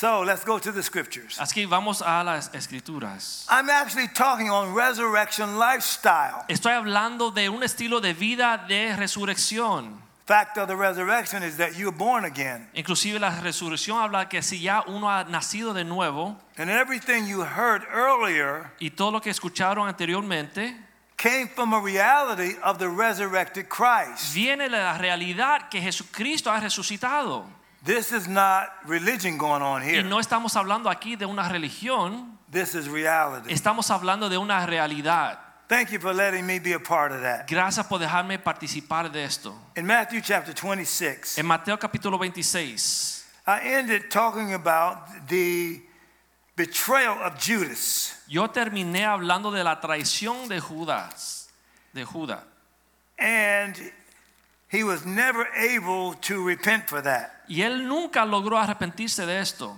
So let's go to the scriptures. Así que vamos a las escrituras. I'm actually talking on resurrection lifestyle. Estoy hablando de un estilo de vida de resurrección. Fact of the resurrection is that you're born again. Inclusive la resurrección habla que si ya uno ha nacido de nuevo And everything you heard earlier y todo lo que escucharon anteriormente came from a reality of the resurrected Christ. viene de la realidad que Jesucristo ha resucitado. This is not religion going on here. Y no estamos hablando aquí de una religión, This is reality. estamos hablando de una realidad. Thank you for letting me be a part of that. Gracias por dejarme participar de esto. In Matthew chapter 26, En Mateo capítulo 26, I ended talking about the betrayal of Judas. yo terminé hablando de la traición de Judas, de Judas. And he was never able to repent for that. Y él nunca logró arrepentirse de esto.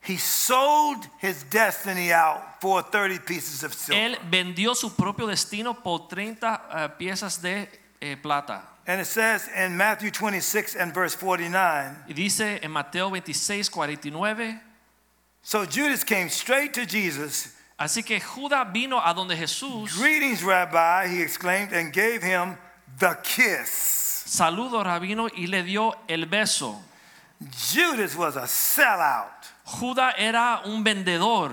He sold his destiny out for 30 pieces of silver. Él vendió su propio destino por 30 eh, piezas de eh, plata. and it says in Matthew 26 and verse 49 Y dice en Mateo 26, 49, So Judas came straight to Jesus. así que Judas vino a donde Jesús, Greetings, Rabbi, he exclaimed, and gave him the kiss. saludo rabino y le dio el beso. Judas was a sellout, Judas era un vendedor,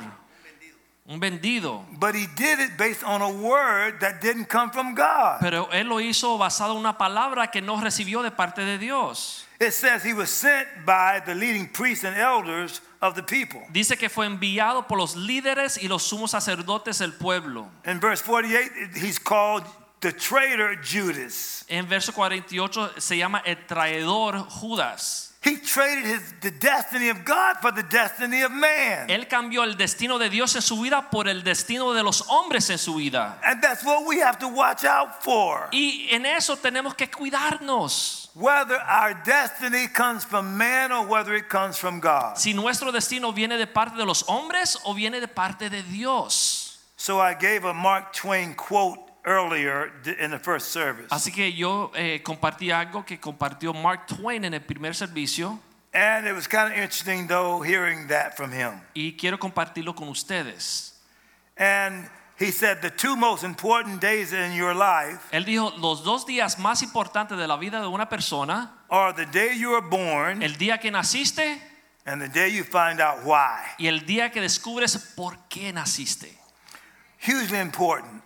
un vendido, but he did it based on a word that didn't come from God. pero él lo hizo basado en una palabra que no recibió de parte de Dios. It says he was sent by the leading priests and elders of the people. Dice que fue enviado por los líderes y los sumos sacerdotes del pueblo. In verse 48, he's called the traitor Judas. En verso 48 se llama el traidor Judas. He traded his, the destiny of God for the destiny of man. Él cambió el destino de Dios en su vida por el destino de los hombres en su vida. And that's what we have to watch out for. Y en eso tenemos que cuidarnos. Whether our destiny comes from man or whether it comes from God. Si nuestro destino viene de parte de los hombres o viene de parte de Dios. So I gave a Mark Twain quote earlier in the first service. Así que yo eh, compartí algo que compartió Mark Twain en el primer servicio And it was kind of interesting though hearing that from him. y quiero compartirlo con ustedes. And he said the two most important days in your life Él dijo, los dos días más importantes de la vida de una persona, are the day you were born el día que naciste and the day you find out why. y el día que descubres por qué naciste. Hugely important.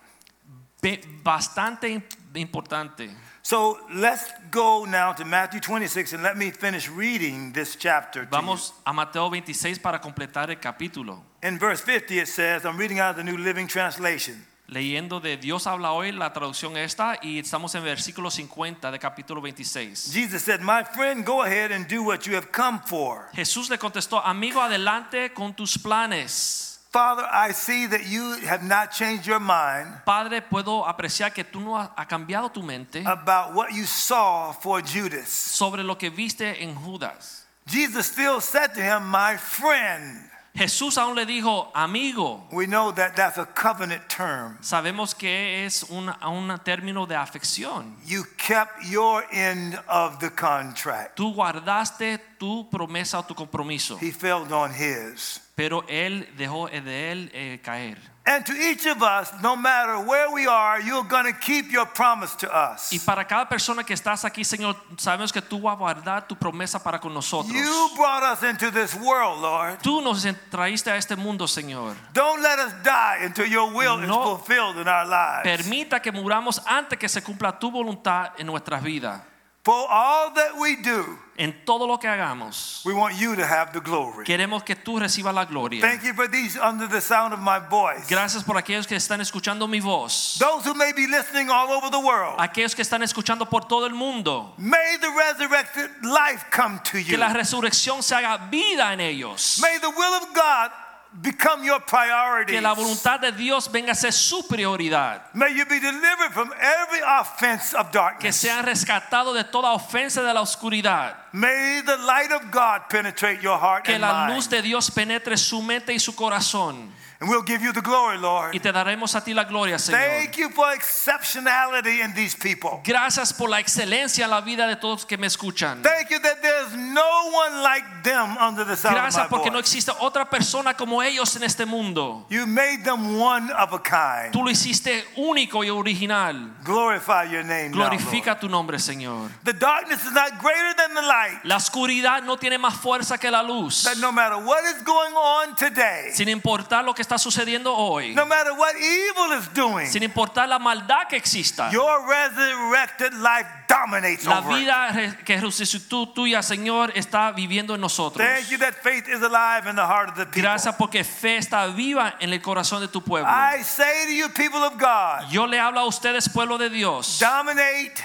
Bastante importante. So let's go now to Matthew 26 and let me finish reading this chapter. Vamos a Mateo 26 para completar el capítulo. In verse 50 it says, I'm reading out of the New Living Translation. Leyendo de Dios habla hoy, la traducción esta, y estamos en versículo 50 de capítulo 26. Jesus said, My friend, go ahead and do what you have come for. Jesús le contestó, amigo, adelante con tus planes. Father, I see that you have not changed your mind Padre, puedo apreciar que tú no has ha cambiado tu mente about what you saw for Judas. sobre lo que viste en Judas. Jesus still said to him, My friend. Jesús aún le dijo, amigo. We know that that's a covenant term. Sabemos que es un, un término de afección. You kept your end of the contract. Tú guardaste tu promesa o tu compromiso, He failed on his. Pero él dejó de él eh, caer. And to each of us, no matter where we are, you're going to keep your promise to us. Y para cada persona que estás aquí, Señor, sabemos que tú vas a guardar tu promesa para con nosotros. You brought us into this world, Lord. Tú nos traíste a este mundo, Señor. Don't let us die until your will is No. fulfilled in our lives. Permita que muramos antes que se cumpla tu voluntad en nuestras vidas. For all that we do, En todo lo que hagamos, we want you to have the glory. queremos que tú recibas la gloria. Thank you for these under the sound of my voice. Gracias por aquellos que están escuchando mi voz. Those who may be listening all over the world. Aquellos que están escuchando por todo el mundo. May the resurrected life come to you. Que la resurrección se haga vida en ellos. May the will of God become your priority. Que la voluntad de Dios venga a ser su prioridad. May you be delivered from every offense of darkness. Que sean rescatados de toda ofensa de la oscuridad. May the light of God penetrate your heart Que and la mind. luz de Dios penetre su mente y su corazón. And we'll give you the glory, Lord. Y te daremos a ti la gloria, Señor. Thank you for exceptionality in these people. Gracias por la excelencia en la vida de todos que me escuchan. Thank you that there's no one like them under the sound Gracias of my porque no existe otra persona como ellos en este mundo. You made them one of a kind. Tú lo hiciste único y original. Glorify your name now, Glorifica Lord. tu nombre, Señor. The darkness is not greater than the light. La oscuridad no tiene más fuerza que la luz. That no matter what is going on today, Sin importar lo que está sucediendo hoy. no matter what evil is doing, Sin importar la maldad que exista. your resurrected life dominates La over vida que resucitó tuya, Señor, está viviendo en nosotros. Thank you that faith is alive in the heart of the people. Gracias porque fe está viva en el corazón de tu pueblo. I say to you, people of God, Yo le hablo a ustedes, pueblo de Dios. dominate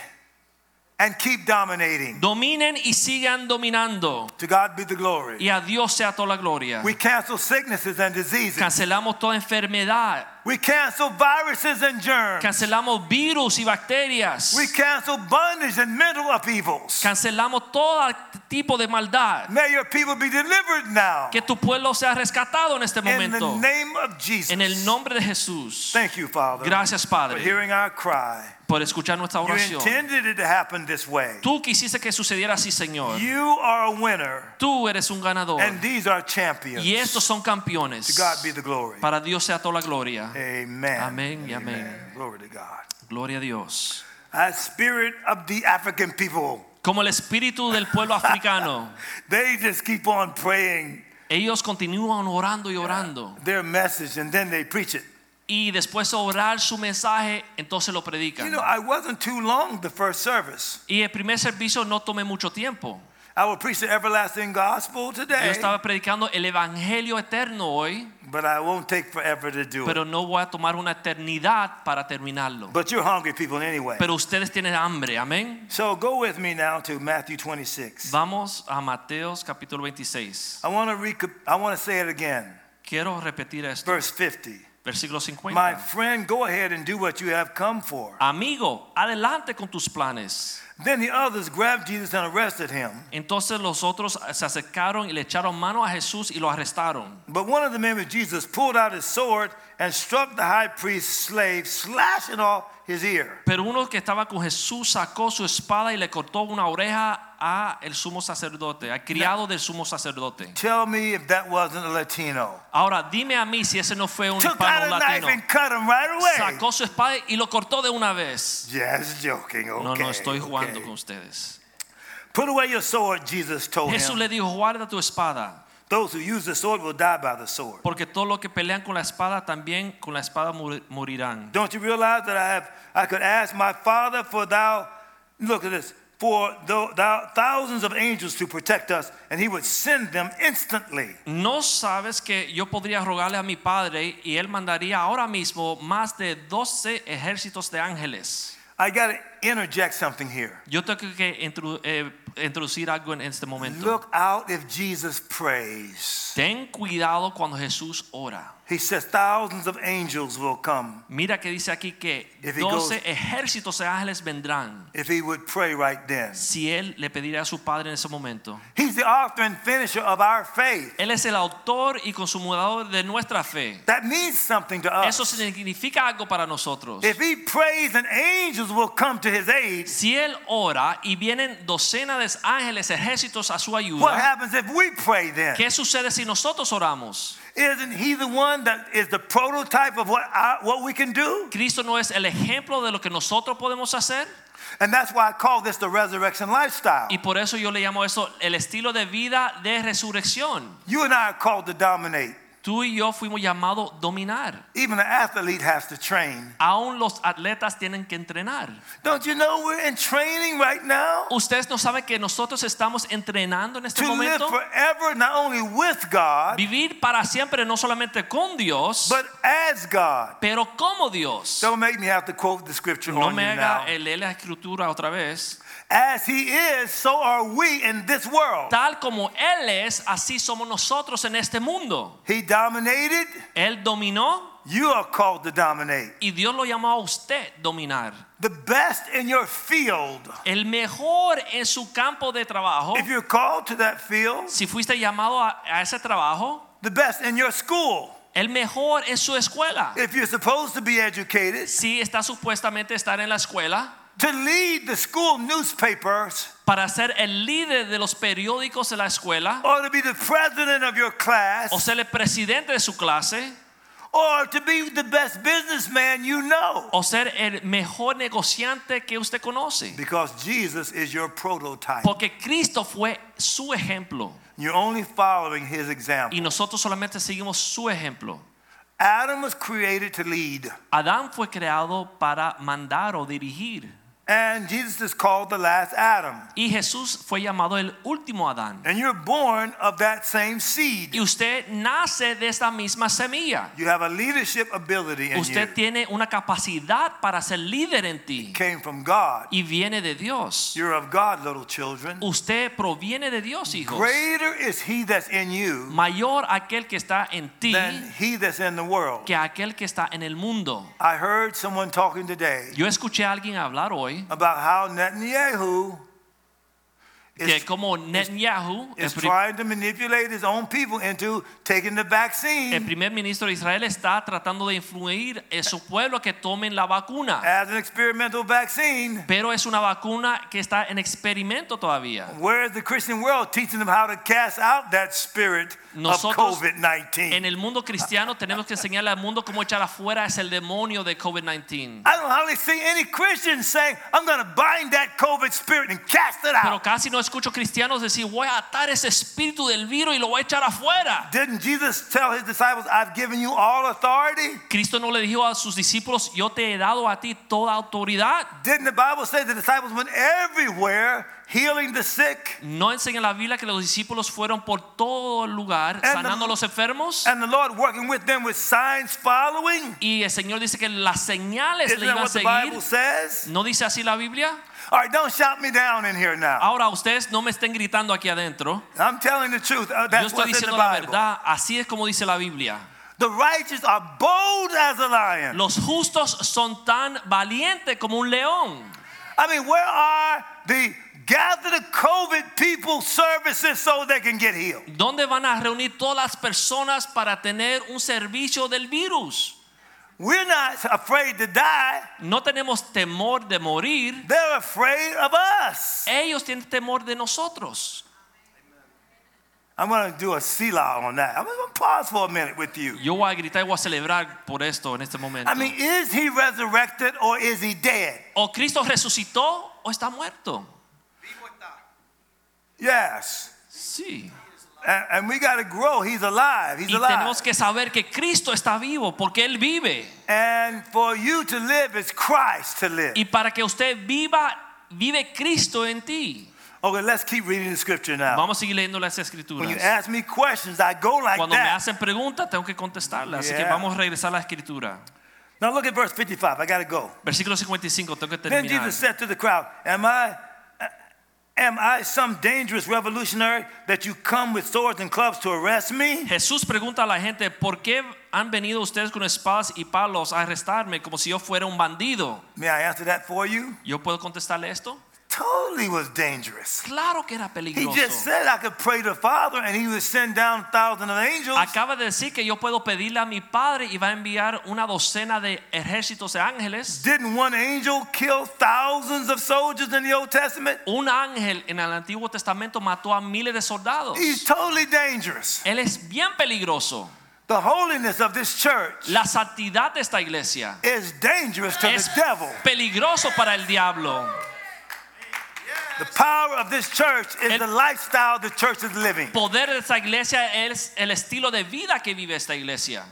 and keep dominating. Dominen y sigan dominando. To God be the glory. Y a Dios sea toda la gloria. We cancel sicknesses and diseases. Cancelamos toda enfermedad. We cancel viruses and germs. Cancelamos virus y bacterias. We cancel bondage and mental upheavals. Cancelamos todo tipo de maldad. May your people be delivered now. Que tu pueblo sea rescatado en este momento. In the name of Jesus. En el nombre de Jesús. Thank you, Father, Gracias, for Padre, hearing our cry. por escuchar nuestra You oración. intended it to happen this way. Tú quisiste que sucediera así, Señor. You are a winner, Tú eres un ganador. and these are champions. Y estos son To campeones. God be the glory. Para Dios sea toda la gloria. Amen. Amén y amén. Glory to God. Gloria a Dios. That spirit of the African people, Como el espíritu del pueblo africano. they just keep on praying Ellos continúan orando y orando. their message and then they preach it. Y después de orar su mensaje, entonces lo predican. You know, I wasn't too long the first service. Y el primer servicio no tomé mucho tiempo. I will preach the everlasting gospel today, Yo estaba predicando el evangelio eterno hoy, but I won't take forever to do pero no voy a tomar una eternidad para terminarlo. But you're hungry people anyway. Pero ustedes tienen hambre, amén. So go with me now to Matthew 26. Vamos a Mateos capítulo 26. I want to I want to say it again. Quiero repetir esto. Verse 50. Versículo My friend, go ahead and do what you have come for. Amigo, adelante con tus planes. Then the others grabbed Jesus and arrested him. Entonces los otros se acercaron y le echaron mano a Jesús y lo arrestaron. But one of the men with Jesus pulled out his sword and struck the high priest's slave, slashing off his ear. Pero uno que estaba con Jesús sacó su espada y le cortó una oreja a el sumo sacerdote, al criado del sumo sacerdote. Tell me if that wasn't a Latino. Ahora dime a mí si ese no fue un Took out knife latino. and cut him right away. Sacó su espada y lo cortó de una vez. Just joking. Okay. No, no estoy jugando okay. con ustedes. Put away your sword, Jesus told Jesús him. le dijo, guarda tu espada, Those who use the sword will die by the sword. porque todos los que pelean con la espada también con la espada morirán. Don't you realize that I have I could ask my father for thou look at this for thou, thou thousands of angels to protect us and he would send them instantly. No sabes que yo podría rogarle a mi padre y él mandaría ahora mismo más de 12 ejércitos de ángeles. I got to interject something here. Yo tengo que eh, introducir algo en este momento. Look out if Jesus prays. Ten cuidado cuando Jesús ora. He says thousands of angels will come Mira que dice aquí que If he 12 ejércitos de ángeles vendrán if he would pray right then. si él le pediría a su padre en ese momento. He's the author and finisher of our faith. Él es el autor y consumador de nuestra fe. That means something to us. Eso significa algo para nosotros. If he prays and angels will come to his aid, Si él ora y vienen docenas de ángeles, ejércitos a su what ayuda, happens if we pray then? ¿qué sucede si nosotros oramos? Isn't he the one that is the prototype of what I, what we can do? ¿Cristo no es el ejemplo de lo que nosotros podemos hacer? And that's why I call this the resurrection lifestyle. Y por eso yo le llamo eso el estilo de vida de resurrección. You and I are called to dominate. Tú y yo fuimos llamados a dominar. Even an athlete has to train. Aún los atletas tienen que entrenar. Don't you know we're in training right now? Ustedes no saben que nosotros estamos entrenando en este To live momento. forever, not only with God, Vivir para siempre no solamente con Dios, but as God. pero como Dios. Don't make me have to quote the scripture No on me haga leer la escritura otra vez. As He is, so are we in this world. Tal como Él es, así somos nosotros en este mundo. He dominated. Él dominó You are called to dominate. y Dios lo llamó a usted dominar. The best in your field. El mejor en su campo de trabajo. If you're called to that field, Si fuiste llamado a, a ese trabajo, the best in your school. el mejor en su escuela. If you're supposed to be educated, Si está supuestamente estar en la escuela to lead the school newspapers para ser el líder de los periódicos de la escuela or to be the president of your class o ser el presidente de su clase or to be the best businessman you know. o ser el mejor negociante que usted conoce. Because Jesus is your prototype. Porque Cristo fue su ejemplo You're only following his example y nosotros solamente seguimos su ejemplo. Adam was created to lead, Adán fue creado para mandar o dirigir and Jesus is called the last Adam. y Jesús fue llamado el último Adán. And you're born of that same seed. Y usted nace de esta misma semilla. You have a leadership ability in you. Usted tiene una capacidad para ser líder en ti Came from God. y viene de Dios. You're of God, little children. Usted proviene de Dios, hijos. Greater is he that's in you Mayor aquel que está en ti than he that's in the world. que aquel que está en el mundo. I heard someone talking today Yo escuché a alguien hablar hoy about how Netanyahu que is, como Netanyahu, el, is trying to manipulate his own people into taking the el vaccine primer ministro de Israel está tratando de influir en su pueblo que tomen la vacuna. as an experimental vaccine. Pero es una vacuna que está en experimento todavía. Whereas the Christian world teaching them how to cast out that spirit of COVID 19. en el mundo cristiano tenemos que enseñarle al mundo cómo echar afuera ese el demonio de COVID-19. I don't hardly see any Christians saying, I'm going to bind that COVID spirit and cast it Pero out. casi no escucho cristianos decir, voy a atar ese espíritu del virus y lo voy a echar afuera. Didn't Jesus tell his disciples, I've given you all authority? Cristo no le dijo a sus discípulos, yo te he dado a ti toda autoridad. Didn't the Bible say the disciples went everywhere healing the sick? No enseña la Biblia que los discípulos fueron por todo el lugar the- sanando a los enfermos. And the Lord working with them with signs following? Y el Señor dice que las señales Isn't le iban a the seguir. ¿No dice así la Biblia? All right, don't shout me down in here now. Ahora ustedes no me estén gritando aquí adentro. I'm telling the truth. Uh, Yo That's estoy what's in the diciendo la Bible. verdad. Así es como dice la Biblia. The righteous are bold as a lion. Los justos son tan valientes como un león. I mean, where are the gather the COVID people services so they can get healed? ¿Dónde van a reunir todas las personas para tener un servicio del virus? We're not afraid to die. No tenemos temor de morir. They're afraid of us. Ellos tienen temor de nosotros. I'm going to do a Selah on that. I'm going to pause for a minute with you. Yo voy a gritar y voy a celebrar por esto en este momento. I mean, is he resurrected or is he dead? ¿O Cristo resucitó o está muerto? Yes. Sí. And, we got to grow. He's alive. He's Y alive. tenemos que saber que Cristo está vivo porque Él vive. And for you to live is Christ to live. Y para que usted viva, vive Cristo en ti. Okay, let's keep reading the scripture now. Vamos a seguir leyendo las escrituras. When you ask me questions, I go like Cuando me hacen preguntas, tengo que contestarlas. Así que vamos a regresar a la escritura. Now look at verse 55. I got to go. Versículo 55, tengo que terminar. Then. Jesus said to the crowd, Am I Jesús pregunta a la gente, ¿por qué han venido ustedes con espadas y palos a arrestarme como si yo fuera un bandido? May I answer that for you? ¿Yo puedo contestarle esto? Totally was dangerous. Claro que era peligroso. He just said I could pray to the Father and he would send down thousands of angels. Acaba de decir que yo puedo pedirle a mi padre y va a enviar una docena de ejércitos de ángeles. Didn't one angel kill thousands of soldiers in the Old Testament? Un ángel en el Antiguo Testamento mató a miles de soldados. He's totally dangerous. Él es bien peligroso. The holiness of this church La santidad de esta iglesia is dangerous to es the devil. peligroso para el diablo. The power of this church is El- the lifestyle the church is living. Poder de esta iglesia es el estilo de vida que vive esta iglesia.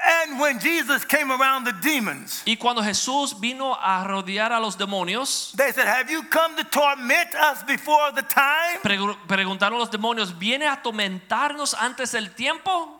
And when Jesus came around the demons, Y cuando Jesús vino a rodear a los demonios, they said, Have you come to torment us before the time? preguntaron los demonios, ¿viene a atormentarnos antes del tiempo?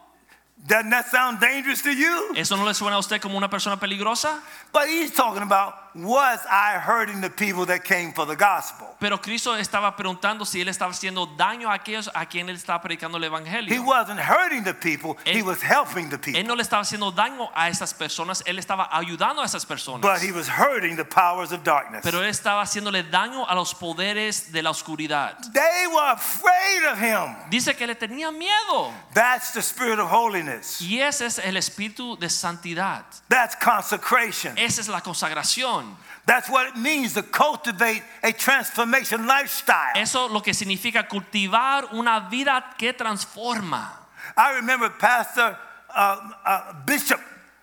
Doesn't that sound dangerous to you? ¿Eso no le suena a usted como una persona peligrosa? But he's talking about, Was I hurting the people that came for the gospel? Pero Cristo estaba preguntando si él estaba haciendo daño a aquellos a quien él estaba predicando el evangelio. He wasn't hurting the people, he was helping the people. Él no le estaba haciendo daño a esas personas, él estaba ayudando a esas personas. But he was hurting the powers of darkness. Pero él estaba haciéndole daño a los poderes de la oscuridad. They were afraid of him. Dice que le tenía miedo. That's the spirit of holiness. Y ese es el espíritu de santidad. That's consecration. Esa es la consagración. That's what it means to cultivate a transformation lifestyle. Eso lo que significa cultivar una vida que transforma. I remember Pastor uh, uh, Bishop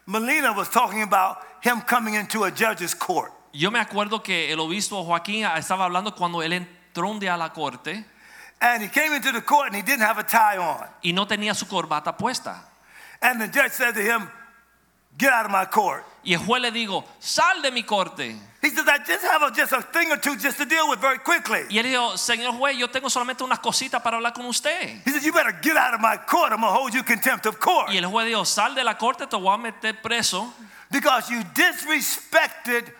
Molina was talking about him coming into a judge's court. Yo me acuerdo que el obispo Joaquín estaba hablando cuando él entró un día a la corte And he came into the court and he didn't have a tie on. y no tenía su corbata puesta. And the judge said to him, Get out of my court. Y el juez le dijo, sal de mi corte. He says, I just have a, just a thing or two just to deal with very quickly. Y él dijo, señor juez, yo tengo solamente unas cositas para hablar con usted. He said, You better get out of my court. I'm going to hold you contempt of court. Y el juez dijo, sal de la corte, te voy a meter preso Because you disrespected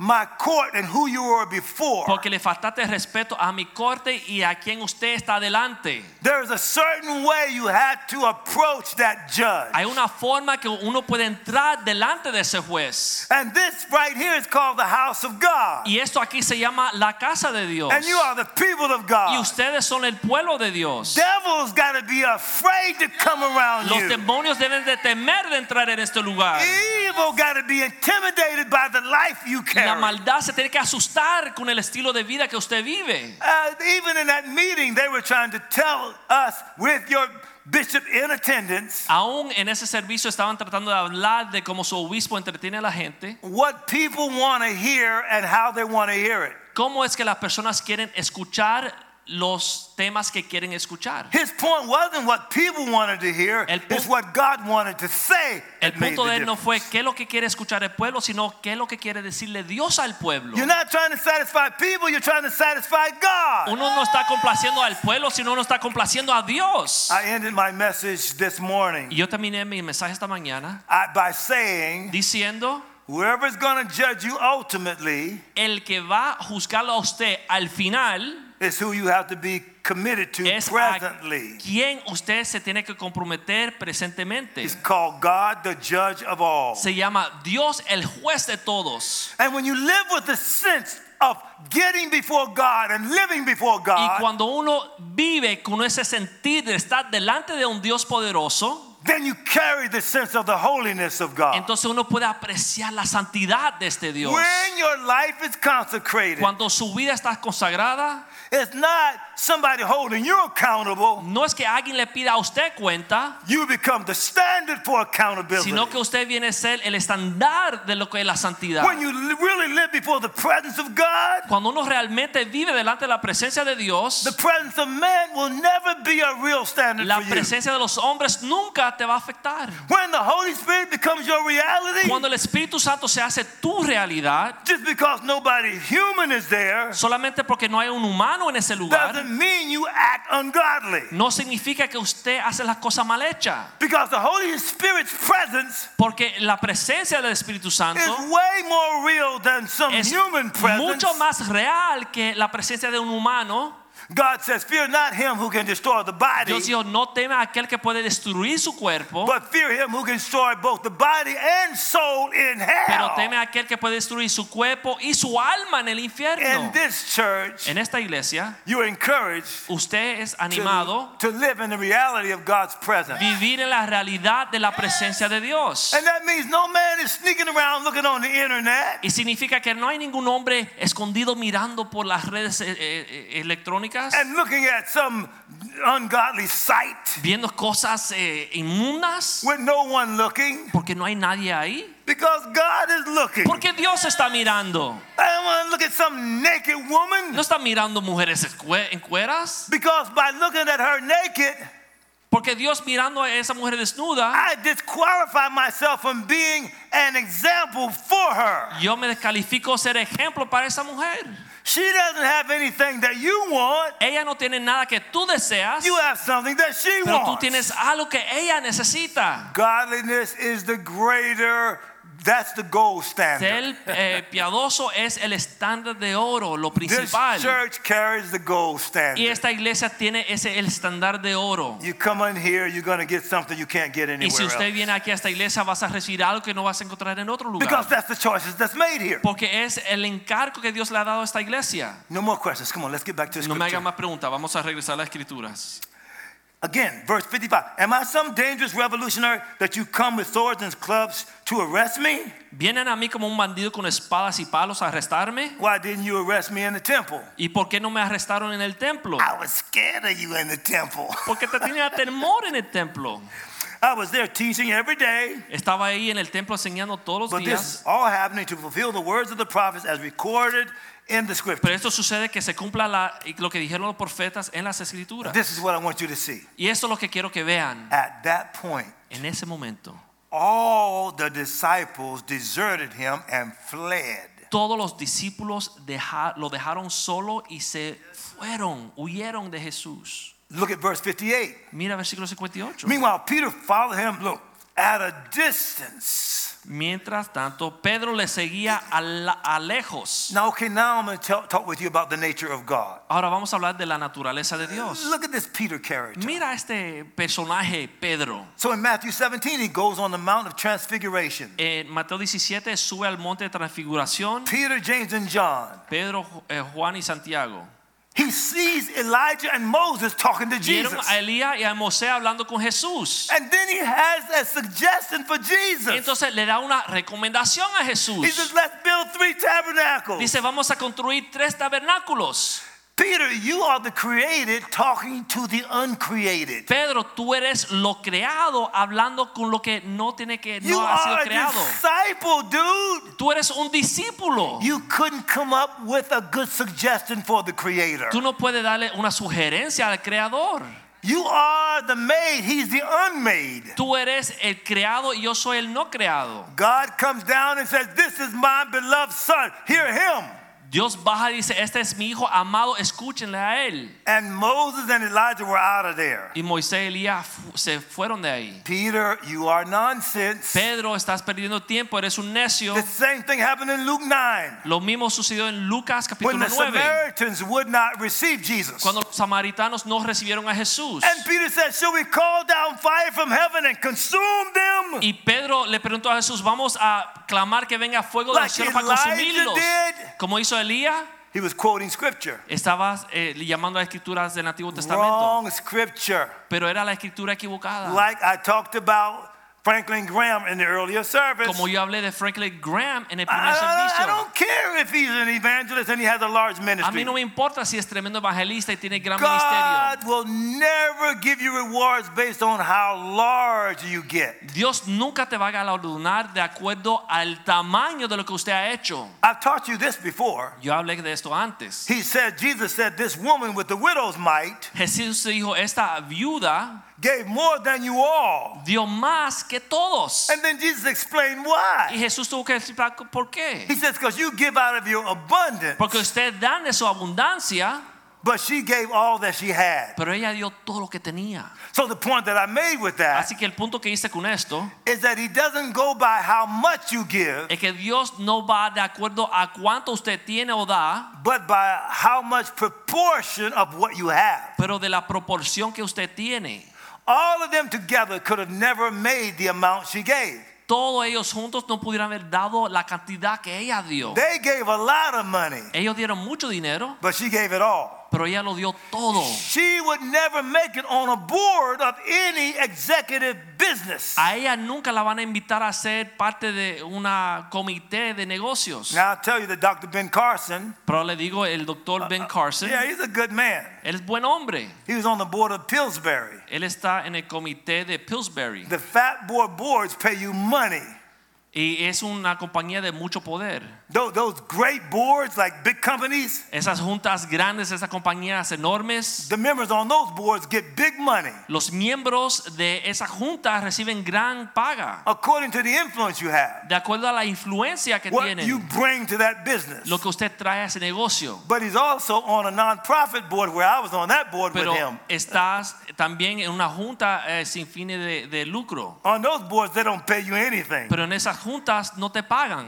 my court and who you were before. porque le faltaste respeto a mi corte y a quien usted está adelante. There's a certain way you had to approach that judge. Hay una forma que uno puede entrar delante de ese juez. And this right here is called the house of God. Y esto aquí se llama la casa de Dios. And you are the people of God. Y ustedes son el pueblo de Dios. Devils got to be afraid to come around Los you. demonios deben de temer de entrar en este lugar. Evil got to be intimidated by the life you La maldad se tiene que asustar con el estilo de vida que usted vive. Uh, even in that meeting, they were trying to tell us with your bishop in attendance Aún en ese servicio estaban tratando de hablar de cómo su obispo entretiene a la gente. what people want to hear and how they want to hear it. ¿Cómo es que las personas quieren escuchar los temas que quieren escuchar? His point wasn't what people wanted to hear, El it's what God wanted to say. El punto de él no fue qué es lo que quiere escuchar el pueblo, sino qué es lo que quiere decirle Dios al pueblo. You're not trying to satisfy people, you're trying to satisfy God. Uno no está complaciendo al pueblo, sino uno está complaciendo a Dios. I ended my message this morning yo terminé mi mensaje esta mañana by saying, diciendo, whoever's going to judge you ultimately el que va a juzgarlo a usted al final is who you have to be committed to es a presently. quien usted se tiene que comprometer presentemente. It's called God, the judge of all. Se llama Dios el juez de todos. And when you live with the sense of getting before God and living before God. Y cuando uno vive con ese sentir de estar delante de un Dios poderoso, then you carry the sense of the holiness of God. entonces uno puede apreciar la santidad de este Dios. When your life is consecrated, Cuando su vida está consagrada, it's not somebody holding you accountable. no es que alguien le pida a usted cuenta, You become the standard for accountability. sino que usted viene a ser el estándar de lo que es la santidad. When you really live before the presence of God, Cuando uno realmente vive delante de la presencia de Dios, the presence of man will never be a real standard la for you. presencia de los hombres nunca te va a afectar. When the Holy Spirit becomes your reality, Cuando el Espíritu Santo se hace tu realidad, just because nobody human is there, solamente porque no hay un humano en ese lugar, doesn't mean you act ungodly. no significa que usted hace las cosas mal hechas. Because the Holy Spirit's presence Porque la presencia del Espíritu Santo is way more real than some es human presence. mucho más real que la presencia de un humano. God says, Fear not him who can destroy the body, Dios dijo, no teme a aquel que puede destruir su cuerpo, but fear him who can destroy both the body and soul in hell. pero teme a aquel que puede destruir su cuerpo y su alma en el infierno. In this church, En esta iglesia, you're encouraged usted es animado to live in the reality of God's presence. vivir en la realidad de la presencia de Dios. And that means no man is sneaking around looking on the internet Y significa que no hay ningún hombre escondido mirando por las redes eh, and looking at some ungodly sight viendo cosas eh, inmundas, with no one looking porque no hay nadie ahí, because God is looking. porque Dios está mirando. I don't want to look at some naked woman No está mirando mujeres en cueras, because by looking at her naked, porque Dios mirando a esa mujer desnuda, I disqualify myself from being an example for her. yo me descalifico ser ejemplo para esa mujer. She doesn't have anything that you want. Ella no tiene nada que tú deseas, You have something that she pero tú wants. tienes algo que ella necesita. Godliness is the greater, that's the gold standard. Ser eh, piadoso es el estándar de oro, lo principal. This church carries the gold standard. Y esta iglesia tiene ese el estándar de oro. You come in here, you're going to get something you can't get anywhere Y si usted else. viene aquí a esta iglesia vas a recibir algo que no vas a encontrar en otro lugar. Because that's the choices that's made here. Porque es el encargo que Dios le ha dado a esta iglesia. No more questions. Come on, let's get back to the No me hagan scripture. más preguntas, vamos a regresar a las escrituras. Again, verse 55. Am I some dangerous revolutionary that you come with swords and clubs to arrest me? Vienen a mí como un bandido con espadas y palos a arrestarme. Why didn't you arrest me in the temple? ¿Y por qué no me arrestaron en el templo? I was scared of you in the temple. Porque te tenía temor en el templo. I was there teaching every day. Estaba ahí en el templo enseñando todos los But this is días. all happening to fulfill the words of the prophets as recorded in the scripture. Pero esto sucede que se cumpla la- lo que dijeron los profetas en las escrituras. This is what I want you to see. Y esto es lo que quiero que vean. At that point, En ese momento, all the disciples deserted him and fled. todos los discípulos deja- lo dejaron solo y se fueron, huyeron de Jesús. Look at verse 58. Mira versículo 58. Meanwhile, Peter followed him, look, at a distance. Mientras tanto, Pedro le seguía a, la- a lejos. Now, okay, now I'm going to talk with you about the nature of God. Ahora vamos a hablar de la naturaleza de Dios. Look at this Peter character. Mira este personaje, Pedro. So in Matthew 17, he goes on the Mount of Transfiguration. En Mateo 17 sube al monte de transfiguración. Peter, James, and John. Pedro, eh, Juan y Santiago. He sees Elijah and Moses talking to Vieron Jesus. a Elías y a Moisés hablando con Jesús. And then he has a suggestion for Jesus. Entonces le da una recomendación a Jesús. He says, let's build three tabernacles. Dice, vamos a construir tres tabernáculos. Peter, you are the created talking to the uncreated. Pedro, tú eres lo creado hablando con lo que no tiene que You no ha sido are a disciple, dude. Tú eres un discípulo. You couldn't come up with a good suggestion for the creator. Tú no puedes darle una sugerencia al creador. You are the made, he's the unmade. Tú eres el creado y yo soy el no creado. God comes down and says, This is my beloved son. Hear him. Dios baja y dice, este es mi hijo amado, escúchenle a él. And Moses and Elijah were out of there. Y Moisés y Elías se fueron de ahí. Peter, you are nonsense. Pedro, estás perdiendo tiempo, eres un necio. The same thing happened in Luke 9 Lo mismo sucedió en Lucas when capítulo the 9, Samaritans would not receive Jesus. cuando los samaritanos no recibieron a Jesús. And Peter said, Shall we call down fire from heaven and consume them? Y Pedro le preguntó a Jesús, vamos a clamar que venga fuego del cielo para consumirlos. Como hizo Elías, He was quoting scripture. estaba eh, llamando a escrituras del Antiguo Testamento, Wrong scripture. pero era la escritura equivocada. Like I talked about Franklin Graham in the earlier service. Como yo hablé de Franklin Graham en el primer I, I- I don't care if he's an evangelist and he has a large ministry. A mí no me importa si es tremendo evangelista y tiene gran ministerio. God will never give you rewards based on how large you get. Dios nunca te va a galardonar de acuerdo al tamaño de lo que usted ha hecho. I've taught you this before. Yo hablé de esto antes. He said, Jesus said, this woman with the widow's mite Jesús dijo, esta viuda gave more than you all. dio más que todos. And then Jesus explained why. Y. Jesús tuvo que explicar por qué. He says, because you give out of your abundance, Porque usted dan de su abundancia, but she gave all that she had. pero ella dio todo lo que tenía. So the point that I made with that Así que el punto que hice con esto is that he doesn't go by how much you give, es que Dios no va de acuerdo a cuánto usted tiene o da, but by how much proportion of what you have. pero de la proporción que usted tiene. All of them together could have never made the amount she gave. Todos ellos juntos no pudieran haber dado la cantidad que ella dio. They gave a lot of money, Ellos dieron mucho dinero, but she gave it all. Pero ella lo dio todo. She would never make it on a board of any executive business. A ella nunca la van a invitar a ser parte de una comité de negocios. Now I'll tell you that Dr. Ben Carson, Pero le digo, el doctor Ben uh, Carson, yeah, he's a good man. él es buen hombre. He was on the board of Pillsbury. Él está en el comité de Pillsbury The fat boy boards pay you money. Y es una compañía de mucho poder. Those, those great boards, like big companies, Esas juntas grandes, esas compañías enormes, the members on those boards get big money los miembros de esa junta reciben gran paga according to the influence you have, de acuerdo a la influencia que what you tienen, bring to that business. lo que usted trae a ese negocio. But he's also on a non-profit board where I was on that board Pero with him. estás también en una junta eh, sin fines de, de lucro. On those boards, they don't pay you anything. Pero en esas juntas no te pagan.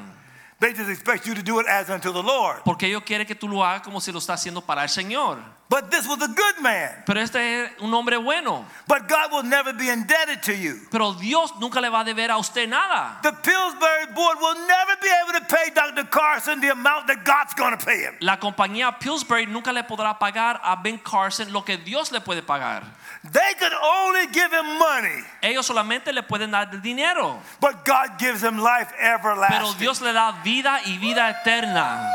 They just expect you to do it as unto the Lord. Porque ellos quieren que tú lo hagas como si lo estás haciendo para el Señor. But this was a good man. Pero este es un hombre bueno. But God will never be indebted to you. Pero Dios nunca le va a deber a usted nada. The Pillsbury board will never be able to pay Dr. Carson the amount that God's going to pay him. La compañía Pillsbury nunca le podrá pagar a Ben Carson lo que Dios le puede pagar. They could only give him money, Ellos solamente le pueden dar dinero. but God gives him life everlasting. Pero. Dios le da vida y vida eterna.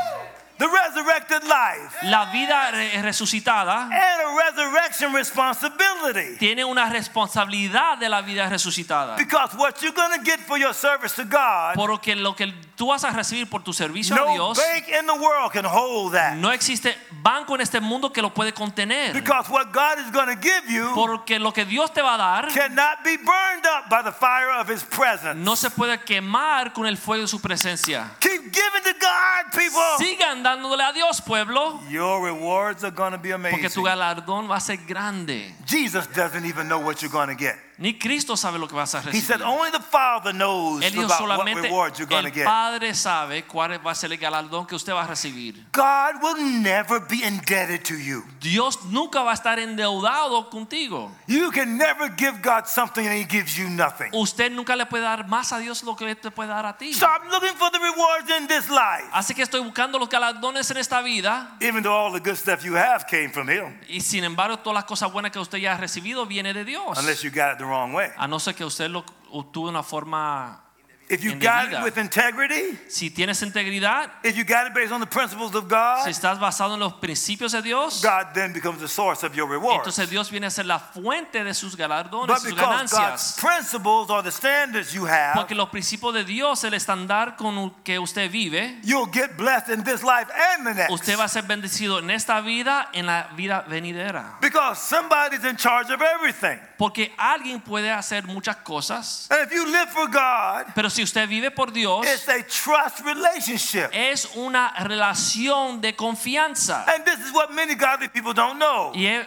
The resurrected life La vida resucitada and a resurrection responsibility. tiene una responsabilidad de la vida resucitada. Because what you're going to get for your service to God, Porque lo que tú vas a recibir por tu servicio a no Dios, bank in the world can hold that. no existe banco en este mundo que lo puede contener. Because what God is going to give you Porque lo que Dios te va a dar cannot be burned up by the fire of His presence. no se puede quemar con el fuego de su presencia. Keep giving to God, people. Sigan dándole a Dios, pueblo, Your rewards are going to be porque tu amazing. galardón va a ser grande. Jesus doesn't even know what you're going to get. Ni Cristo sabe lo que vas a He said only the Father knows Él dijo about what rewards you're going to el get. Padre sabe cuál va a ser el galardón que usted va a recibir. God will never be indebted to you. Dios nunca va a estar endeudado contigo. You can never give God something and He gives you nothing. Usted nunca le puede dar más a Dios lo que te puede dar a ti. Stop looking for the rewards in this life, Así que estoy buscando los galardones en esta vida even though all the good stuff you have came from Him, y sin embargo todas las cosas buenas que usted ya ha recibido viene de Dios. unless you got it the wrong way. A no ser que usted lo obtuvo de una forma, If you got the it with integrity, si tienes integridad, if you got it based on the principles of God, si estás basado en los principios de Dios, God then becomes the source of your reward. entonces Dios viene a ser la fuente de sus galardones, But sus because God's ganancias. principles are the standards you have, Porque los principios de Dios, el estándar con que usted vive, you'll get blessed in this life and the next. usted va a ser bendecido en esta vida, en la vida venidera. Because somebody's in charge of everything. Porque alguien puede hacer muchas cosas, And if you live for God, pero si usted vive por Dios, it's a trust relationship. es una relación de confianza. And this is what many godly people don't know. Y el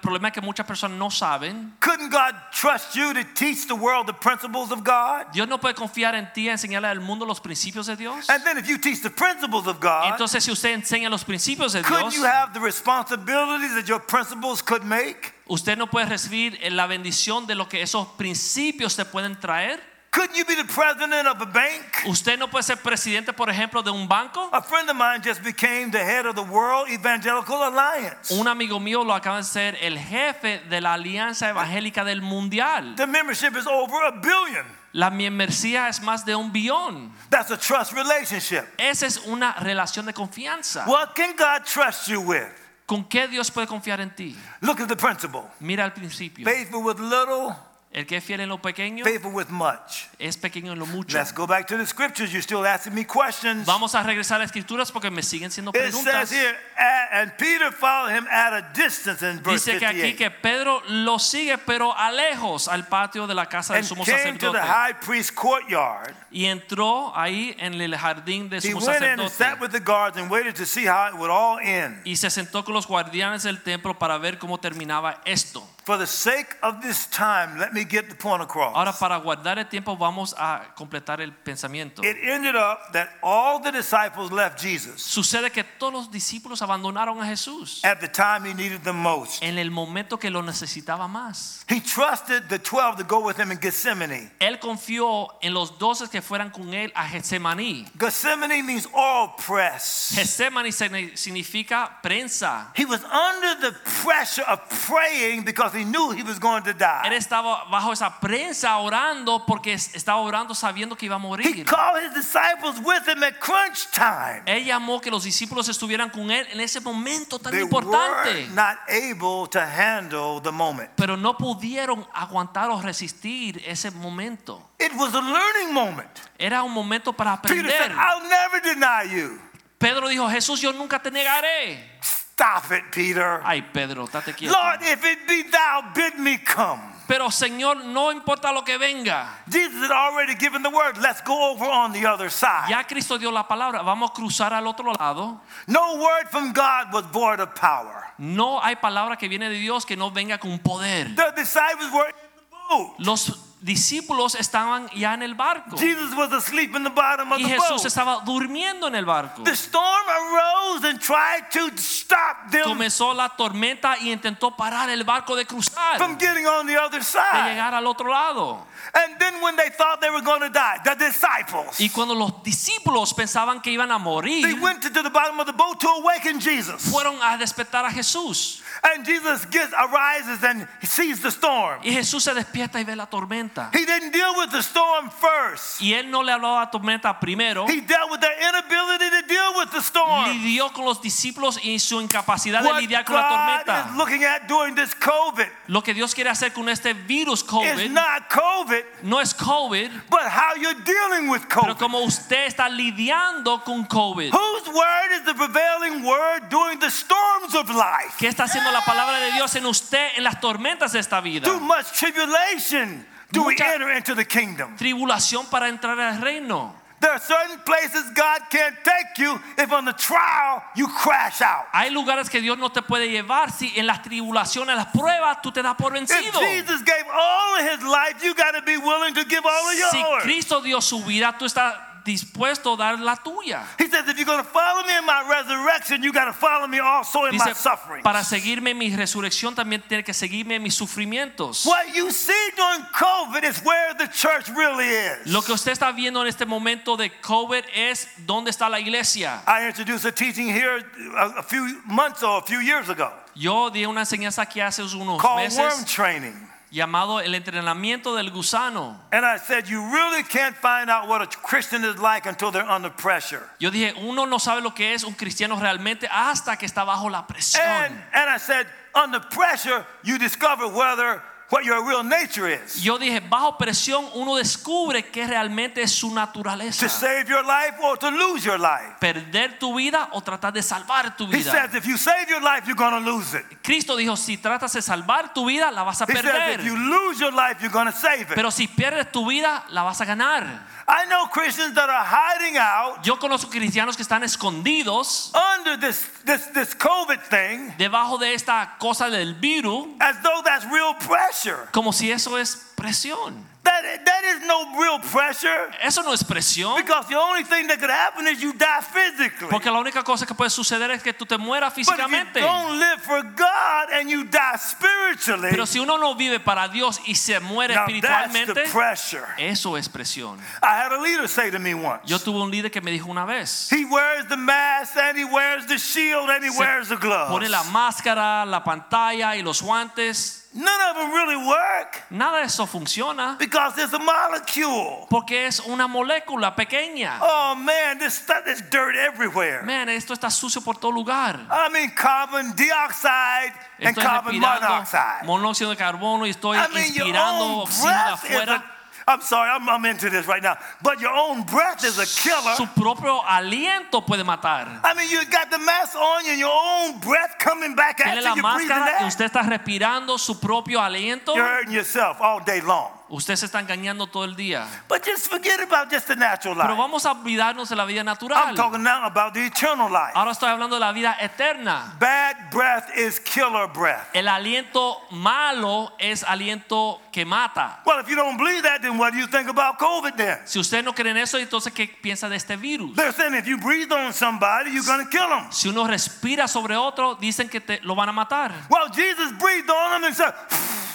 problema es que muchas personas no saben. Couldn't God trust you to teach the world the principles of God? Dios no puede confiar en ti a enseñarle al mundo los principios de Dios. And then if you teach the principles of God, Entonces, si usted enseña los principios de couldn't Dios, you have the responsibilities that your principles could make? usted no puede recibir la bendición de lo que esos principios te pueden traer. Couldn't you be the president of a bank? Usted no puede ser presidente, por ejemplo, de un banco. A friend of mine just became the head of the World Evangelical Alliance. Un amigo mío lo acaba de ser el jefe de la Alianza Evangélica del Mundial. The membership is over a billion. La membresía es más de un billón. That's a trust relationship. Esa es una relación de confianza. What can God trust you with? ¿Con qué Dios puede confiar en ti? Look at the principle. Mira al principio. Faithful with little, El que es fiel en lo pequeño faithful with much. es pequeño en lo mucho. Let's go back to the scriptures. You're still asking me questions. Vamos a regresar a las escrituras porque me siguen siendo It preguntas. says here, "A- and Peter followed him at a distance in verse Dice que aquí 58. que Pedro lo sigue pero a lejos al patio de la casa del And sumo came to the high priest's courtyard. y entró ahí en el jardín del He sumo went in and sat sacerdote with the guards and waited to see how it would all end. y se sentó con los guardianes del templo para ver cómo terminaba esto. For the sake of this time, let me get the point across. Ahora para guardar el tiempo vamos a completar el pensamiento. It ended up that all the disciples left Jesus Sucede que todos los discípulos abandonaron a Jesús at the time he needed them most. en el momento que lo necesitaba más. He trusted the 12 to go with him in Gethsemane. Él confió en los doce que fueran con él a Getsemaní. Gethsemane means oil press. Getsemaní significa prensa. He was under the pressure of praying because he knew he was going to die. Él estaba bajo esa prensa orando porque estaba orando sabiendo que iba a morir. He called his disciples with him at crunch time. Él llamó que los discípulos estuvieran con él en ese momento tan They importante. were not able to handle the moment. Pero no pudieron aguantar o resistir ese momento. It was a learning moment. Era un momento para Peter said. I'll never deny you. Pedro dijo, Jesús, yo nunca te negaré. Stop it, Peter. Ay, Pedro, quieto. Lord, if it be thou, bid me come. Pero Señor, no importa lo que venga. Jesus had already given the word. Let's go over on the other side. Ya Cristo dio la palabra. Vamos a cruzar al otro lado. No word from God was void of power. No hay palabra que viene de Dios que no venga con poder. The disciples were in the boat. Los discípulos estaban ya en el barco. Jesus was asleep in the bottom of Y the Jesús boat. estaba durmiendo en el barco. The storm arose and tried to stop them Comenzó la tormenta y intentó parar el barco de cruzar, from de getting on the other side. llegar al otro lado. And then when they thought they were going to die, the disciples, Y cuando los discípulos pensaban que iban a they morir, went to the bottom of the boat to awaken Jesus. fueron a despertar a Jesús. And Jesus gets arises and he sees the storm. Y Jesús se despierta y ve la tormenta. He didn't deal with the storm first. Y él no le habló a la tormenta primero, He dealt with their inability to deal with the storm. lidió con los discípulos y su incapacidad de What lidiar con la God tormenta. is looking at during this COVID Lo que Dios quiere hacer con este virus is COVID not COVID, no es COVID, but how you're dealing with COVID. pero como usted está lidiando con COVID. Whose word is the prevailing word during the storms of life? ¿Qué está haciendo la palabra de Dios en usted en las tormentas de esta vida? Too much tribulation do we enter into the kingdom. Tribulación para entrar al reino. There are certain places God can't take you if on the trial you crash out. Hay lugares que Dios no te puede llevar si en las tribulaciones, las pruebas, tú te das por If vencido. Jesus gave all of his life, you got to be willing to give all of Si yours. Cristo dio su vida, tú estás dispuesto a dar la tuya. He says, if you're going to follow me in my resurrection, you got to follow me also in my suffering. para seguirme en mi resurrección también tiene que seguirme en mis sufrimientos. What you see during COVID is where the church really is. Lo que usted está viendo en este momento de COVID es dónde está la iglesia. I introduced a teaching here a, few months or a few years ago Yo di una enseñanza aquí hace unos called worm training. Llamado el entrenamiento del gusano. And I said, you really can't find out what a Christian is like until they're under pressure. Yo dije, uno no sabe lo que es un cristiano realmente hasta que está bajo la presión. And, and I said, under pressure, you discover whether what your real nature is. Yo dije, bajo presión uno descubre que realmente es su naturaleza. To save your life or to lose your life. Perder tu vida o tratar de salvar tu vida. He says, if you save your life, you're going to lose it. Cristo dijo, si tratas de salvar tu vida, la vas a perder. He says, if you lose your life, you're going to save it. Pero si pierdes tu vida, la vas a ganar. I know Christians that are hiding out Yo conozco cristianos que están escondidos under this, this, this COVID thing debajo de esta cosa del virus, as though that's real pressure. como si eso es presión. That, that is no real pressure Eso no es presión, because the only thing that could happen is you die physically. porque la única cosa que puede suceder es que tú te mueras físicamente. But if you don't live for God and you die spiritually, Pero si uno no vive para Dios y se muere now that's the pressure. eso es presión. I had a leader say to me once, Yo tuve un líder que me dijo una vez, he wears the mask and he wears the shield and he Se wears the gloves. pone la máscara, la pantalla y los guantes. None of them really work Nada de eso funciona because it's a molecule. porque es una molécula pequeña. Oh man, this stuff is dirt everywhere. Man, esto está sucio por todo lugar. I mean, carbon dioxide and Estoy carbon monoxide. monóxido de carbono y estoy I mean, inspirando oxígeno de afuera. I'm sorry, I'm, I'm into this right now, but your own breath is a killer. Su propio aliento puede matar. I mean, you got the mask on you and your own breath coming back at you. la breathing máscara y that. usted está respirando su propio aliento You're hurting yourself all day long. Usted se está engañando todo el día. But just forget about just the natural Pero life. vamos a olvidarnos de la vida I'm natural. talking now about the eternal life. Ahora estoy hablando de la vida eterna. Bad breath is killer breath. El aliento malo es aliento que mata. Well, if you don't believe that, then what do you think about COVID then? Si usted no cree en eso, entonces ¿qué piensa de este virus? They're saying if you breathe on somebody, you're going to kill them. Si uno respira sobre otro, dicen que te, lo van a matar. Well, Jesus breathed on them and said,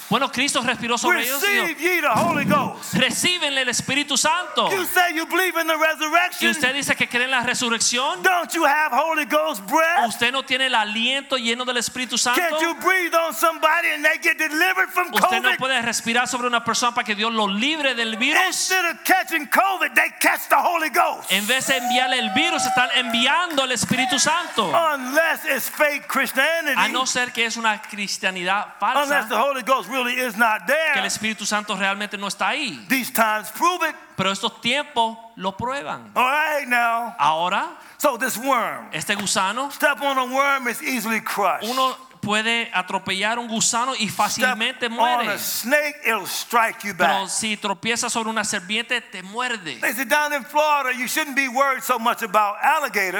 Bueno, Cristo respiró sobre ellos y Receive ye the Holy Ghost. recíbenle el Espíritu Santo. You say you believe in the Y resurrection. usted dice que cree en la resurrección. Don't you have Holy Ghost breath? Usted no tiene el aliento lleno del Espíritu Santo. Can't you breathe on somebody and they get delivered from Usted no COVID? puede respirar sobre una persona para que Dios lo libre del virus. Instead of catching COVID, they catch the Holy Ghost. En vez de enviarle el virus, están enviando el Espíritu Santo. Unless it's fake Christianity, A no ser que es una cristianidad unless the falsa, Holy Ghost really is not there, que el Espíritu Santo realmente no está ahí. these times prove it. Pero estos tiempos lo prueban. All right, now. Ahora, So this worm, este gusano, step on a worm is easily crushed. uno puede atropellar un gusano y fácilmente on muere. a snake, it'll strike you Pero back. si tropiezas sobre una serpiente, te muerde.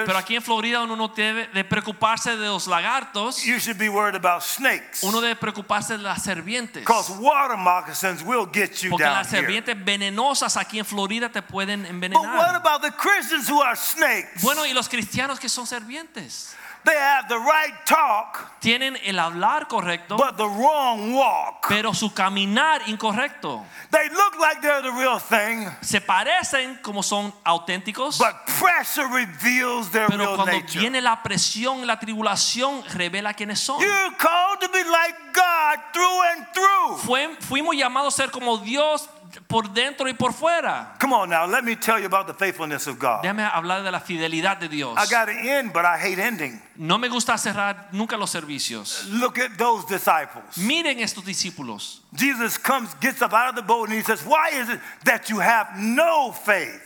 Pero aquí en Florida uno no debe de preocuparse de los lagartos, You should be worried about snakes. uno debe preocuparse de las serpientes. Because water moccasins will get you Porque down las here. serpientes venenosas aquí en Florida te pueden But what envenenar. about the Christians who are snakes? Bueno, y los cristianos que son serpientes They have the right talk, tienen el hablar correcto, but the wrong walk. pero su caminar incorrecto. They look like they're the real thing, Se parecen como son auténticos, but pressure reveals their pero real cuando nature. viene la presión, la tribulación, revela quiénes son. You're called to be like God through and through. Fue- fuimos llamados a ser como Dios por dentro y por fuera. Come on now, let me tell you about the faithfulness of God. Déjame hablar de la fidelidad de Dios. I got to end, but I hate ending. No me gusta cerrar nunca los servicios. Look at those disciples. Miren estos discípulos. Jesus comes, gets up out of the boat, and he says, Why is it that you have no faith?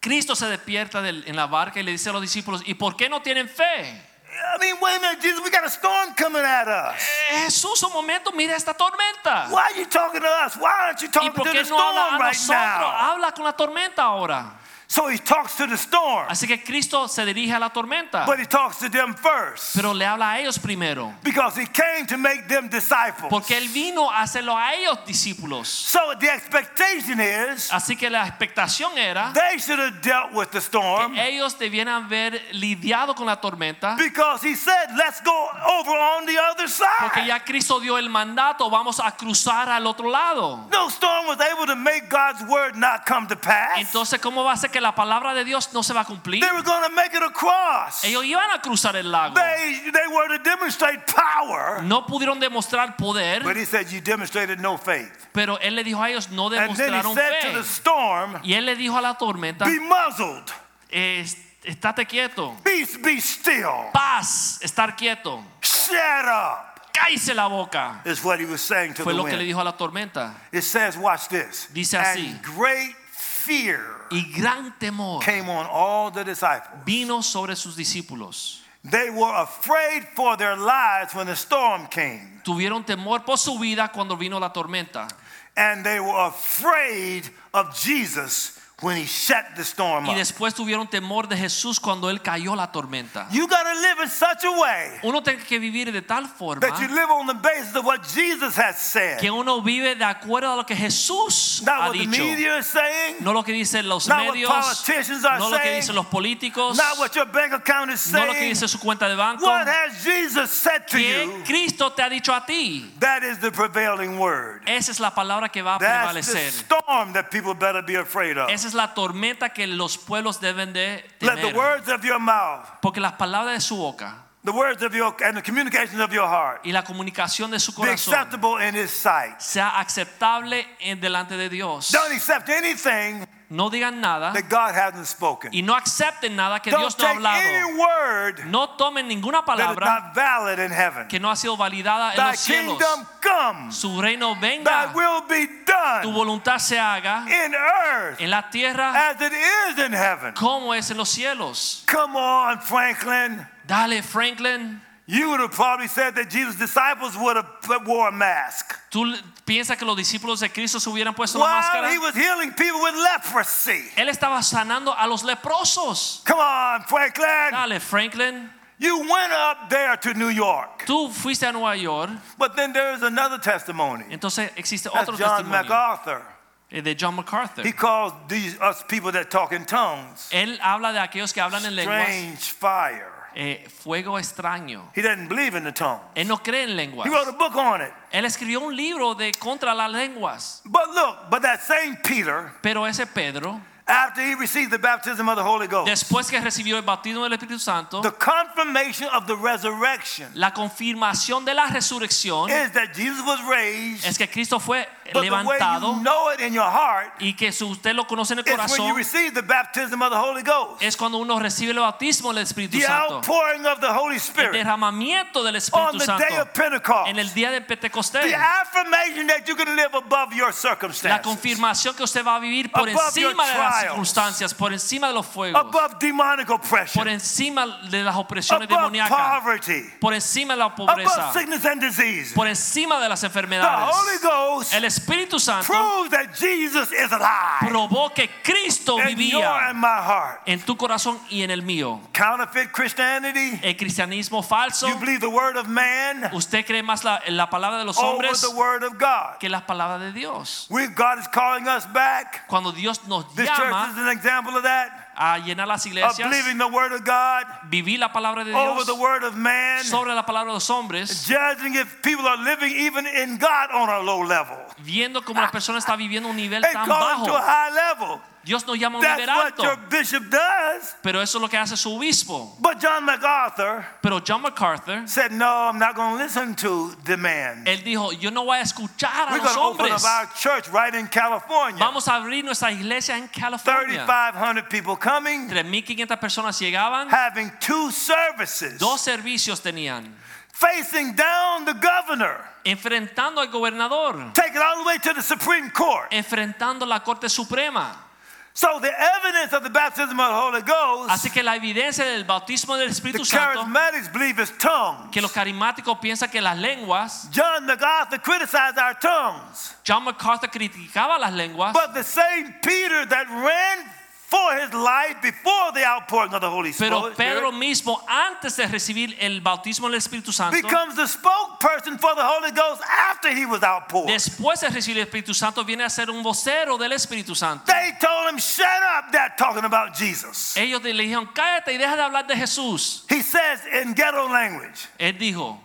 Cristo se despierta en la barca y le dice a los discípulos, ¿y por qué no tienen fe? I mean, wait a minute, Jesus, we got a storm coming at us. Eh, Jesús, un momento, mira esta tormenta. Why are you talking to us? Why aren't you ¿Y talking por to qué the no habla a storm right nosotros? now? Habla con la tormenta ahora. So he talks to the storm, Así que Cristo se dirige a la tormenta, but he talks to them first pero le habla a ellos primero. because he came to make them disciples. Porque Él vino a hacerlo a ellos discípulos. So the expectation is Así que la expectación era they should have dealt with the storm que ellos debieran haber lidiado con la tormenta. because he said, Let's go over on the other side. Porque ya Cristo dio el mandato, vamos a cruzar al otro lado. No storm was able to make God's word not come to pass. Entonces, ¿cómo va a ser que la palabra de Dios no se va a cumplir? They were going to make it across. Ellos iban a cruzar el lago. They, they were to demonstrate power. No pudieron demostrar poder, But he said, You demonstrated no faith. pero Él le dijo a ellos, no demostraron fe. the storm, Y Él le dijo a la tormenta, Be muzzled, "Eh, estate quieto, be, be still, paz, estar quieto, shut up, cállese la boca. is what he was saying to Fue the lo que le dijo a la tormenta. It says, Watch this. Dice así. And great fear Y gran temor came on all the disciples. vino sobre sus discípulos. They were afraid for their lives when the storm came. Tuvieron temor por su vida cuando vino la tormenta. And they were afraid of Jesus when he shut the storm Y up. después tuvieron temor de Jesús cuando Él cayó la tormenta. You got to live in such a way Uno tiene que vivir de tal forma that you live on the basis of what Jesus has said. que uno vive de acuerdo a lo que Jesús Not ha what the media is saying, No lo que dicen los Not what politicians are no lo que saying, dicen los políticos, not what your bank account is no lo que saying. dice su cuenta de banco. What has Jesus said to you? Cristo te ha dicho a ti? That is the prevailing word. Esa es la palabra que va a That's the prevalecer. storm that people better be afraid of. Esa es la tormenta que los pueblos deben de Let the words of your mouth, Porque las palabras de su boca the words of your and the communications of your heart y la comunicación de su be corazón acceptable in his sight. sea aceptable en delante de Dios. Don't accept anything No digan nada that God hasn't spoken. y no acepten nada que Don't Dios no ha any hablado. word No tomen ninguna that is palabra not in que no ha sido validada en Thy los cielos. come, Su reino thy venga, will be tu done voluntad se haga in earth en la tierra as it is in heaven. como es en los cielos. Come on, Franklin. Dale, Franklin. You would have probably said that Jesus' disciples would have wore a mask. ¿Tú piensas que los discípulos de Cristo se hubieran puesto la máscara? he was healing people with leprosy. Él estaba sanando a los leprosos. Come on, Franklin. Dale, Franklin, You went up there to New York. tú fuiste a Nueva York, But then there's another testimony. entonces existe That's otro John testimonio MacArthur. eh, de John MacArthur. He calls these us people that talk in tongues Él habla de aquellos que hablan en lenguas, strange fire. Eh, fuego extraño. He doesn't believe in the tongue. Él no cree en lenguas. He wrote a book on it. Él escribió un libro de contra las lenguas. But look, but that same Peter, Pero ese Pedro, after he received the baptism of the Holy Ghost, después que recibió el bautismo del Espíritu Santo, the confirmation of the resurrection la confirmación de la resurrección is that Jesus was raised. es que Cristo fue But the way you know it in your heart y que si usted lo conoce en el is when you corazón receive the baptism of the Holy Ghost. es cuando uno recibe el bautismo del Espíritu The Santo. outpouring of the Holy Spirit, El derramamiento del Espíritu on the Santo day of Pentecost. en el día de Pentecostés. The affirmation that you can live above your La circumstances, confirmación que usted va a vivir por encima de las. Circunstancias, por encima de los fuegos, above demonic por oppression, encima de las opresiones above demoníacas, poverty, por encima de la above pobreza, sickness and disease. por encima de las The enfermedades. Holy Ghost El Espíritu Santo proves that Jesus is alive probó que Cristo in your vivía and my heart. en tu corazón y en el mío. Counterfeit Christianity, El cristianismo falso, you believe the word of man usted cree más la, en la palabra de los over hombres the word of God. que la palabra de Dios. We, God is calling us back. Cuando Dios nos This church is an example of that, ah, a llenar las of iglesias, believing the word of God vivir la palabra de over the word of man, sobre la palabra de los hombres, judging if people are living even in God on a low level. viendo cómo la persona está viviendo un nivel tan it to a high level. Dios nos llama a un That's what your alto, bishop does. pero eso es lo que hace su obispo. But John MacArthur Pero John MacArthur, said, No, I'm not going to listen to the man. él dijo, yo no voy a escuchar a We're los going to open hombres. up our church right in California. Vamos a abrir nuestra iglesia en California. 3,500 people coming, 3.500 personas llegaban, having two services, dos servicios tenían, facing down the governor, enfrentando al gobernador, take it all the way to the Supreme Court. enfrentando la Corte Suprema. So the evidence of the baptism of the Holy Ghost, Así que la evidencia del bautismo del the Espíritu Santo, charismatics believe is tongues. que los carismáticos piensan que las lenguas, John MacArthur criticized our tongues. John MacArthur criticaba las lenguas, But the same Peter that ran for his life before the outpouring of the Holy Spirit. pero Pedro mismo antes de recibir el bautismo del Espíritu Santo, becomes the spokesperson for the Holy Ghost after he was outpoured. después de recibir el Espíritu Santo viene a ser un vocero del Espíritu Santo. They told him, shut up, that talking about Jesus. Ellos le dijeron, cállate y deja de hablar de Jesús. He says in ghetto language, Él dijo,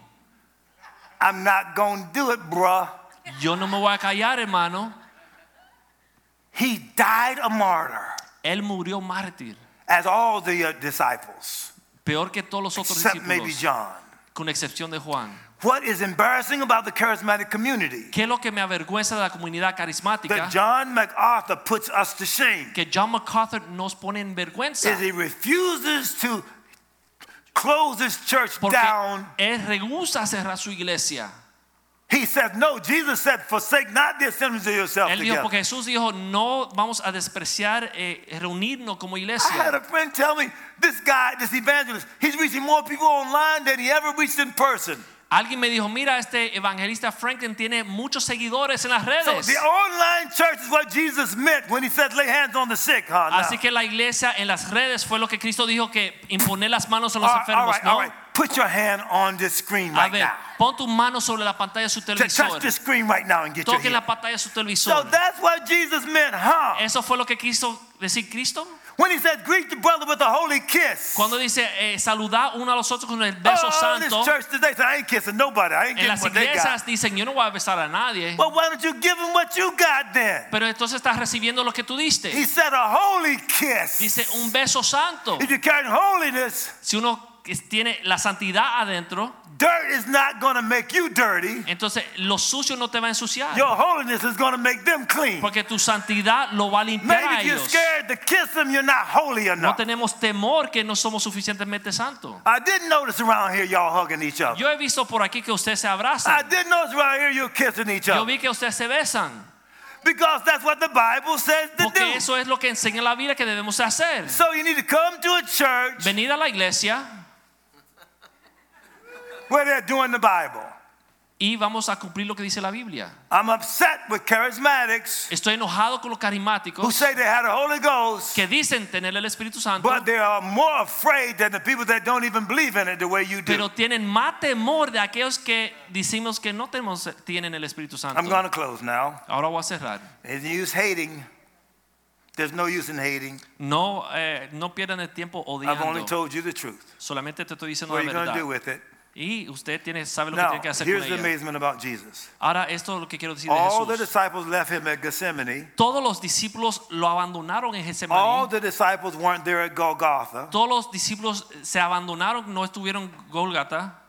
I'm not going to do it, bruh. yo no me voy a callar, hermano. He died a martyr, Él murió mártir, as all the uh, disciples, peor que todos los otros except maybe discípulos, John. con excepción de Juan. What is embarrassing about the charismatic community? ¿Qué es lo que me avergüenza de la comunidad carismática? That John MacArthur puts us to shame. Que John MacArthur nos pone en vergüenza. is he refuses to close his church Porque down. él rehúsa cerrar su iglesia. He said, No, Jesus said, Forsake not the assemblies of yourself Él dijo, together. porque Jesús dijo, no vamos a despreciar eh, reunirnos como I had a friend tell me, This guy, this evangelist, he's reaching more people online than he ever reached in person. Alguien me dijo, mira, este evangelista Franklin tiene muchos seguidores en las So redes. the online church is what Jesus meant when he said, Lay hands on the sick, huh? Now. Así que la iglesia en las redes fue lo que Cristo dijo que imponer las manos a los all, right, all enfermos. right, all No, right. Put your hand on this screen a right ver, now. pon tu mano sobre la pantalla de su televisor. touch the screen right now and get your Toque la pantalla de su So that's what Jesus meant, huh? Eso fue lo que quiso decir Cristo. When he said, Greet the brother with a holy kiss. Cuando dice eh, saludar uno a los otros con el beso oh, santo. this church today said, I ain't kissing nobody. I ain't En las what they got. iglesias dicen, yo no voy a besar a nadie. Well, why don't you give them what you got then? Pero entonces estás recibiendo lo que tú diste. He said a holy kiss. Dice un beso santo. If you're carrying holiness, Si uno que tiene la santidad adentro, dirt is not going to make you dirty. entonces lo sucio no te va a ensuciar. Your holiness is going to make them clean. Porque tu santidad lo va a limpiar Maybe a if you're ellos. scared to kiss them, you're not holy No enough. tenemos temor que no somos suficientemente santos. I didn't notice around here y'all hugging each other. Yo he visto por aquí que ustedes se I abrazan. didn't notice around here you're kissing each Yo other. vi que ustedes se besan. Because that's what the Bible says to Porque do. eso es lo que enseña la Biblia que debemos hacer. So you need to come to a church Venir a la iglesia where they're doing the Bible. y vamos a cumplir lo que dice la Biblia. I'm upset with charismatics Estoy enojado con los who carismáticos say they had a Holy Ghost, que dicen tener el Espíritu Santo, but they are more afraid than the people that don't even believe in it the way you do. pero tienen más temor de aquellos que decimos que no tenemos, tienen el Espíritu Santo. I'm going to close now. Ahora voy a cerrar. If you use hating, there's no use in hating. No, eh, no pierdan el tiempo I've only odiando. told you the truth. Solamente te estoy diciendo What are la you going to do verdad. with it? Y usted tiene, sabe lo que Now, tiene que hacer con here's the ella. amazement about Jesus. Ahora, esto es lo que quiero decir de All the Jesús. disciples left him at Gethsemane. Todos los discípulos lo abandonaron en All Getsemaní. the disciples weren't there at Golgotha. Todos los discípulos se abandonaron, no estuvieron en Golgata.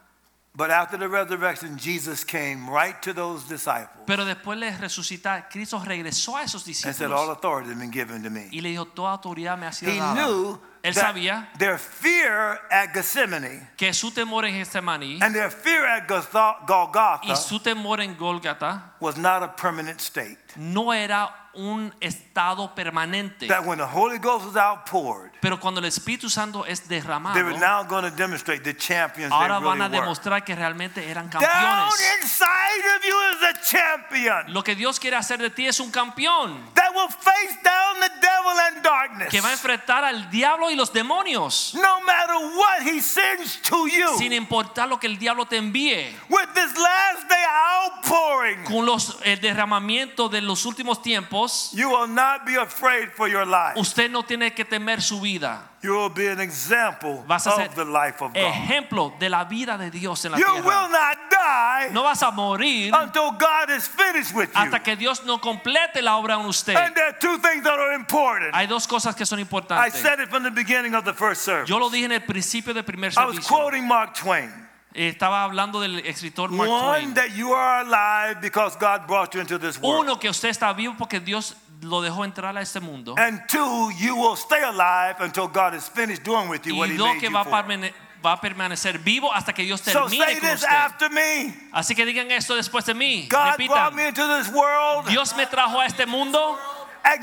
But after the resurrection, Jesus came right to those disciples Pero después de resucitar, Cristo regresó a esos and said, All discípulos authority has been given to me. y le dijo, toda autoridad me ha sido He dada. knew Él sabía their fear at Gethsemane que su temor en Getsemaní and their fear at Gotha- y Golgotha su temor en Golgata was not a permanent state. no era un estado permanente. That when the Holy Ghost was outpoured, Pero cuando el Espíritu Santo es derramado, they were now going to demonstrate the champions they ahora van really a were. demostrar que realmente eran campeones. Down inside of you is a champion Lo que Dios quiere hacer de ti es un campeón that will face down the devil and darkness. que va a enfrentar al diablo y los demonios No matter what he sends to you, sin importar lo que el diablo te envíe. with this last day outpouring, Con los el derramamiento de los últimos tiempos, you will not be afraid for your life. usted no tiene que temer su vida. You will be an example Vas a ser of the life of God. ejemplo de la vida de Dios en la You will tierra. not die No vas a morir until God is finished with you. hasta que Dios no complete la obra en usted. And there are two things that are important. Hay dos cosas que son I importantes. said it from the beginning of the first service. Yo lo dije en el principio del primer I was servicio. quoting Mark Twain. Estaba hablando del escritor Mark One, Twain. that you are alive because God brought you into this world. Uno, que usted está vivo porque Dios lo dejó entrar a este mundo. And two, you will stay alive until God is finished doing with you what Y He dos, made que you va a, for. permane- va a permanecer vivo hasta que Dios So termine say con this usted. after me. Así que digan esto después de mí. God brought Repitan. me into this world, Dios me trajo a este mundo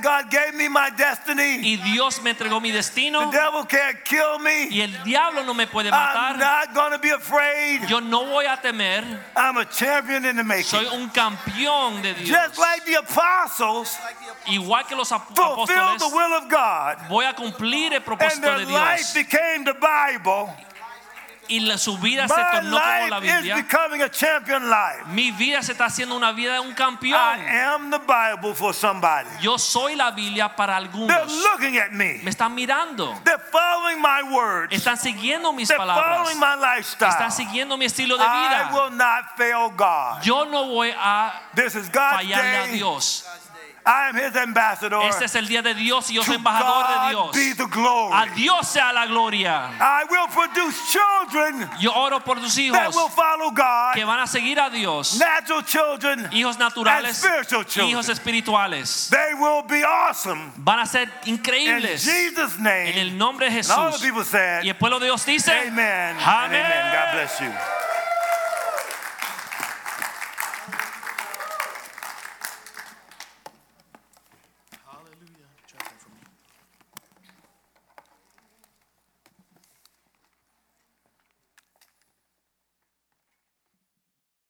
God gave me my destiny. y Dios me entregó mi destino. The devil can't kill me. y el diablo no me puede matar. I'm not to be afraid. Yo no voy a temer. I'm a champion in the making. Soy un campeón de Dios. Just like the apostles Igual que los apóstoles, the will of God, voy a cumplir el and their de life became the Bible. Y la, su vida se My tornó como la Biblia. becoming a champion life. Mi vida se está haciendo una vida de un I campeón. am the Bible for somebody. Yo soy la Biblia para They're algunos. looking at me. Me están mirando. They're following my words. Están siguiendo mis They're palabras. following my lifestyle. Están siguiendo mi estilo de I will not fail God. Yo no voy a This is God's fallarle a day. Dios. I am His ambassador. Este es el día de Dios y yo soy embajador de Dios. be the glory. A Dios sea la gloria. I will produce children Yo oro por tus that will follow God. que van a seguir a Dios. Natural children. Hijos And naturales, spiritual children. hijos espirituales. They will be awesome. Van a ser In increíbles. Jesus' En name. el nombre de And all the Jesús. people said, Y el pueblo de Dios dice, Amen. Amén. Amen. God bless you.